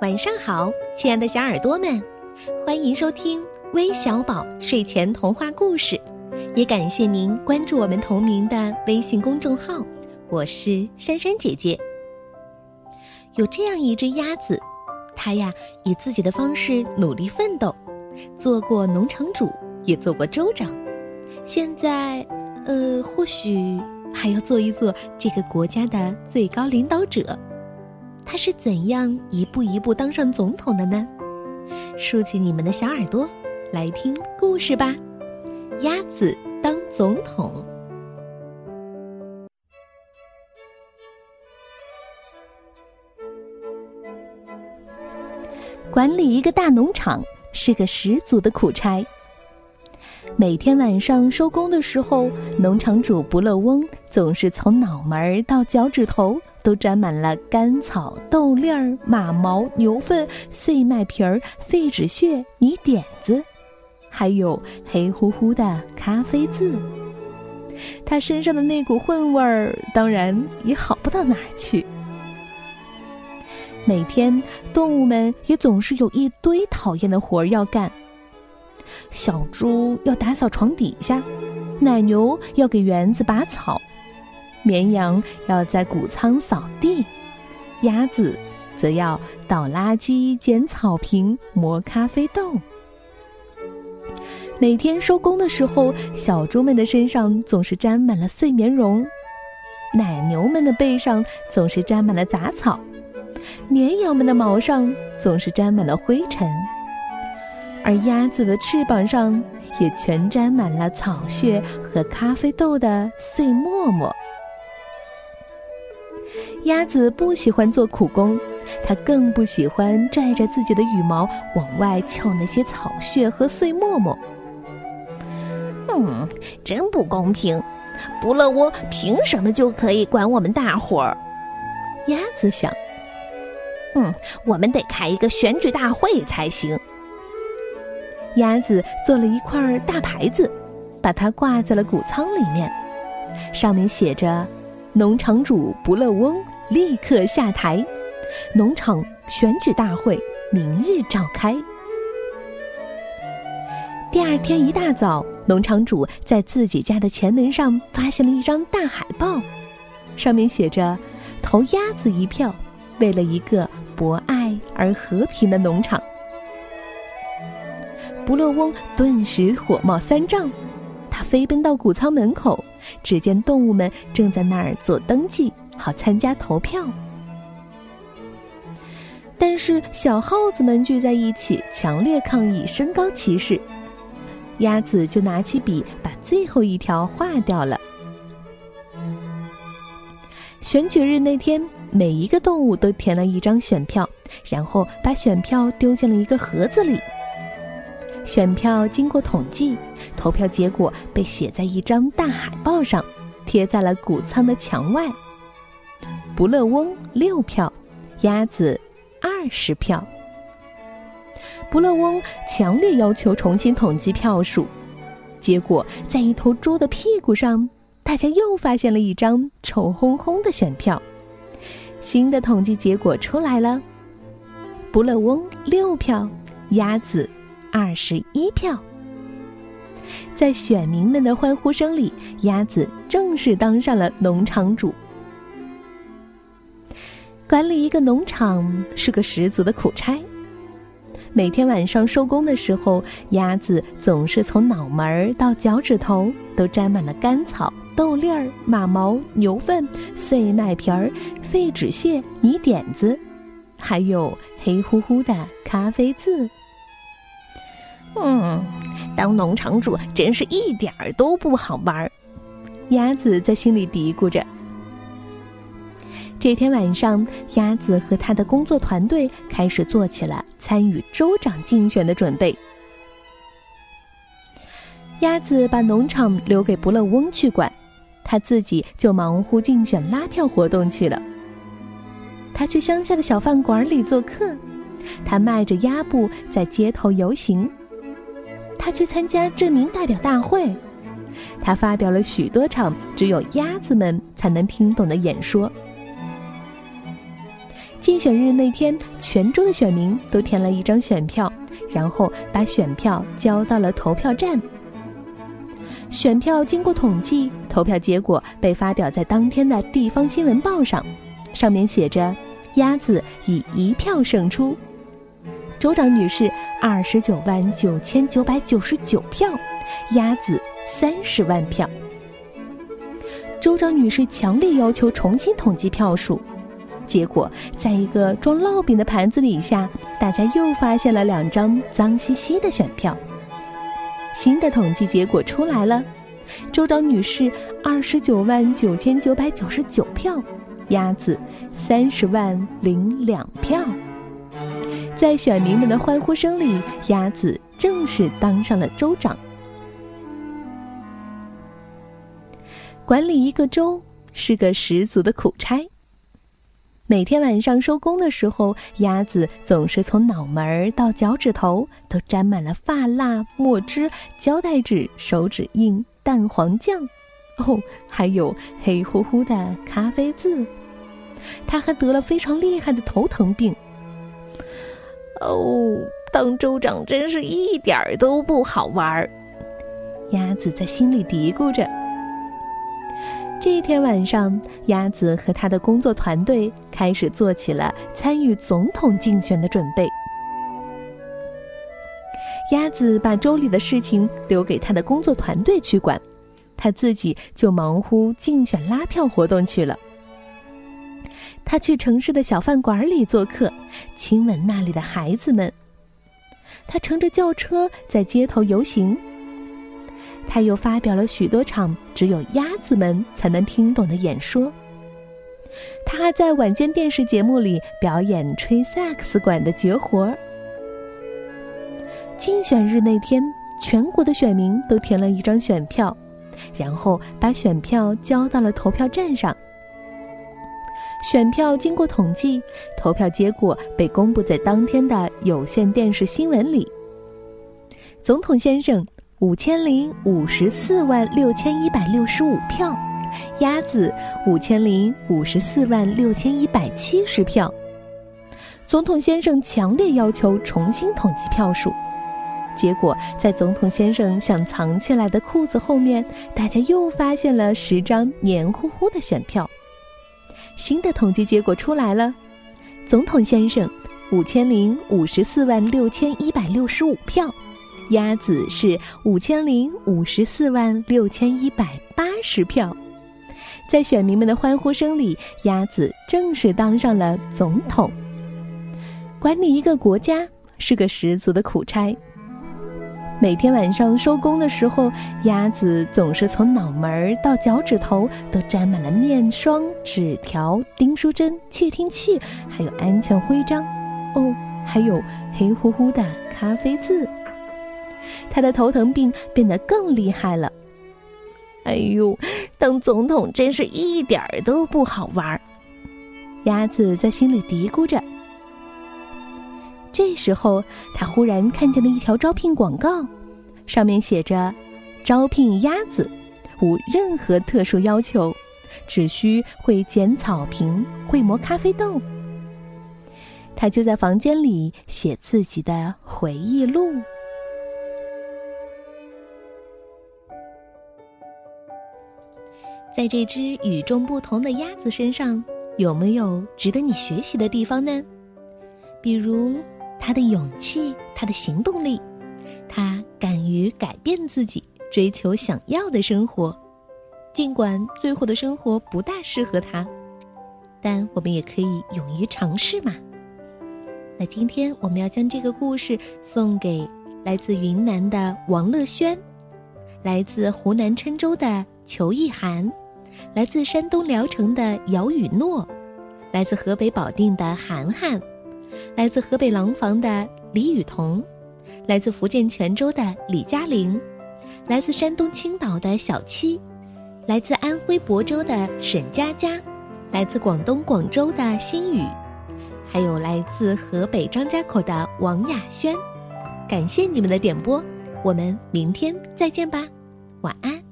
晚上好，亲爱的小耳朵们，欢迎收听微小宝睡前童话故事，也感谢您关注我们同名的微信公众号。我是珊珊姐姐。有这样一只鸭子，它呀以自己的方式努力奋斗，做过农场主，也做过州长，现在，呃，或许还要做一做这个国家的最高领导者。他是怎样一步一步当上总统的呢？竖起你们的小耳朵，来听故事吧。鸭子当总统。管理一个大农场是个十足的苦差。每天晚上收工的时候，农场主不乐翁总是从脑门到脚趾头。都沾满了干草、豆粒儿、马毛、牛粪、碎麦皮儿、废纸屑、泥点子，还有黑乎乎的咖啡渍。他身上的那股混味儿，当然也好不到哪儿去。每天，动物们也总是有一堆讨厌的活儿要干。小猪要打扫床底下，奶牛要给园子拔草。绵羊要在谷仓扫地，鸭子则要倒垃圾、捡草坪、磨咖啡豆。每天收工的时候，小猪们的身上总是沾满了碎棉绒，奶牛们的背上总是沾满了杂草，绵羊们的毛上总是沾满了灰尘，而鸭子的翅膀上也全沾满了草屑和咖啡豆的碎沫沫。鸭子不喜欢做苦工，它更不喜欢拽着自己的羽毛往外翘那些草屑和碎沫沫。嗯，真不公平！不乐窝凭什么就可以管我们大伙儿？鸭子想。嗯，我们得开一个选举大会才行。鸭子做了一块大牌子，把它挂在了谷仓里面，上面写着。农场主不乐翁立刻下台，农场选举大会明日召开。第二天一大早，农场主在自己家的前门上发现了一张大海报，上面写着“投鸭子一票，为了一个博爱而和平的农场”。不乐翁顿时火冒三丈。他飞奔到谷仓门口，只见动物们正在那儿做登记，好参加投票。但是小耗子们聚在一起，强烈抗议身高歧视。鸭子就拿起笔，把最后一条划掉了。选举日那天，每一个动物都填了一张选票，然后把选票丢进了一个盒子里。选票经过统计，投票结果被写在一张大海报上，贴在了谷仓的墙外。不乐翁六票，鸭子二十票。不乐翁强烈要求重新统计票数，结果在一头猪的屁股上，大家又发现了一张臭烘烘的选票。新的统计结果出来了，不乐翁六票，鸭子。二十一票，在选民们的欢呼声里，鸭子正式当上了农场主。管理一个农场是个十足的苦差。每天晚上收工的时候，鸭子总是从脑门儿到脚趾头都沾满了干草、豆粒儿、马毛、牛粪、碎麦皮儿、废纸屑、泥点子，还有黑乎乎的咖啡渍。嗯，当农场主真是一点儿都不好玩儿。鸭子在心里嘀咕着。这天晚上，鸭子和他的工作团队开始做起了参与州长竞选的准备。鸭子把农场留给不乐翁去管，他自己就忙乎竞选拉票活动去了。他去乡下的小饭馆里做客，他迈着鸭步在街头游行。他去参加镇民代表大会，他发表了许多场只有鸭子们才能听懂的演说。竞选日那天，全州的选民都填了一张选票，然后把选票交到了投票站。选票经过统计，投票结果被发表在当天的地方新闻报上，上面写着：“鸭子以一票胜出。”州长女士二十九万九千九百九十九票，鸭子三十万票。州长女士强烈要求重新统计票数，结果在一个装烙饼的盘子底下，大家又发现了两张脏兮兮的选票。新的统计结果出来了，州长女士二十九万九千九百九十九票，鸭子三十万零两票。在选民们的欢呼声里，鸭子正式当上了州长。管理一个州是个十足的苦差。每天晚上收工的时候，鸭子总是从脑门儿到脚趾头都沾满了发蜡、墨汁、胶带纸、手指印、蛋黄酱，哦，还有黑乎乎的咖啡渍。他还得了非常厉害的头疼病。哦，当州长真是一点儿都不好玩儿。鸭子在心里嘀咕着。这天晚上，鸭子和他的工作团队开始做起了参与总统竞选的准备。鸭子把州里的事情留给他的工作团队去管，他自己就忙乎竞选拉票活动去了。他去城市的小饭馆里做客，亲吻那里的孩子们。他乘着轿车在街头游行。他又发表了许多场只有鸭子们才能听懂的演说。他还在晚间电视节目里表演吹萨克斯管的绝活。竞选日那天，全国的选民都填了一张选票，然后把选票交到了投票站上。选票经过统计，投票结果被公布在当天的有线电视新闻里。总统先生。五千零五十四万六千一百六十五票，鸭子五千零五十四万六千一百七十票。总统先生强烈要求重新统计票数，结果在总统先生想藏起来的裤子后面，大家又发现了十张黏糊糊的选票。新的统计结果出来了，总统先生五千零五十四万六千一百六十五票。鸭子是五千零五十四万六千一百八十票，在选民们的欢呼声里，鸭子正式当上了总统。管理一个国家是个十足的苦差。每天晚上收工的时候，鸭子总是从脑门到脚趾头都沾满了面霜、纸条、订书针、窃听器，还有安全徽章。哦，还有黑乎乎的咖啡渍。他的头疼病变得更厉害了。哎呦，当总统真是一点儿都不好玩儿。鸭子在心里嘀咕着。这时候，他忽然看见了一条招聘广告，上面写着：“招聘鸭子，无任何特殊要求，只需会剪草坪、会磨咖啡豆。”他就在房间里写自己的回忆录。在这只与众不同的鸭子身上，有没有值得你学习的地方呢？比如，他的勇气，他的行动力，他敢于改变自己，追求想要的生活，尽管最后的生活不大适合他，但我们也可以勇于尝试嘛。那今天我们要将这个故事送给来自云南的王乐轩，来自湖南郴州的裘意涵。来自山东聊城的姚雨诺，来自河北保定的涵涵，来自河北廊坊的李雨桐，来自福建泉州的李嘉玲，来自山东青岛的小七，来自安徽亳州的沈佳佳，来自广东广州的新宇，还有来自河北张家口的王雅轩。感谢你们的点播，我们明天再见吧，晚安。